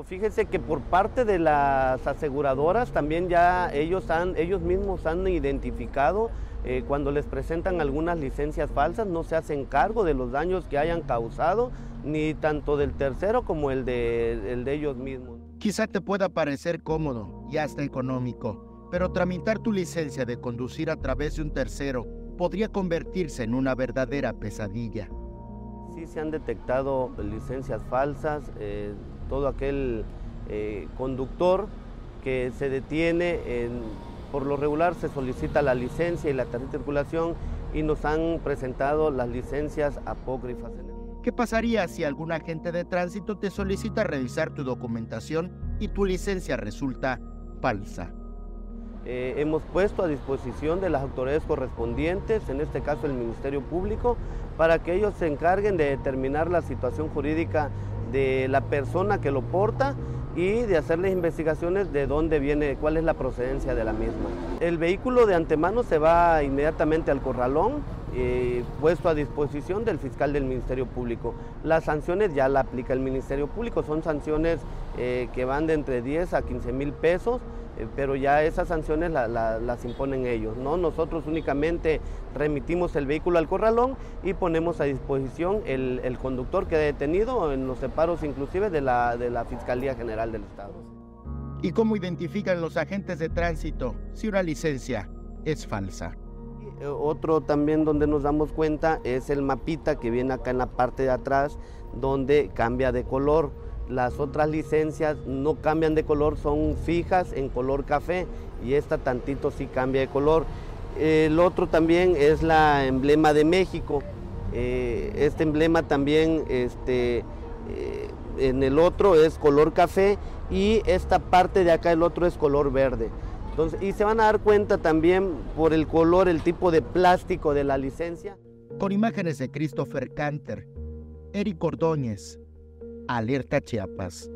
Pero fíjese que por parte de las aseguradoras también ya ellos, han, ellos mismos han identificado eh, cuando les presentan algunas licencias falsas, no se hacen cargo de los daños que hayan causado, ni tanto del tercero como el de, el de ellos mismos. Quizá te pueda parecer cómodo y hasta económico, pero tramitar tu licencia de conducir a través de un tercero podría convertirse en una verdadera pesadilla. Sí se han detectado licencias falsas, eh, todo aquel eh, conductor que se detiene, por lo regular se solicita la licencia y la tarjeta de circulación y nos han presentado las licencias apócrifas. ¿Qué pasaría si algún agente de tránsito te solicita revisar tu documentación y tu licencia resulta falsa? Eh, hemos puesto a disposición de las autoridades correspondientes, en este caso el Ministerio Público, para que ellos se encarguen de determinar la situación jurídica de la persona que lo porta y de hacerles investigaciones de dónde viene, cuál es la procedencia de la misma. El vehículo de antemano se va inmediatamente al corralón, eh, puesto a disposición del fiscal del Ministerio Público. Las sanciones ya la aplica el Ministerio Público, son sanciones eh, que van de entre 10 a 15 mil pesos eh, pero ya esas sanciones las imponen ellos. ¿no? Nosotros únicamente remitimos el vehículo al corralón y ponemos a disposición el, conductor que ha detenido en los separos inclusive de la, de la Fiscalía General del Estado. ¿Y cómo identifican los agentes de tránsito si una licencia es falsa? Otro también donde nos damos cuenta es el mapita que viene acá en la parte de atrás donde cambia de color las otras licencias no cambian de color, son fijas en color café y esta tantito sí cambia de color. El otro también es la emblema de México. Eh, este emblema también este, eh, en el otro es color café y esta parte de acá el otro es color verde. Y se van a dar cuenta también por el color, el tipo de plástico de la licencia. Con imágenes de Christopher Canter, Eric Ordóñez, Alerta Chiapas.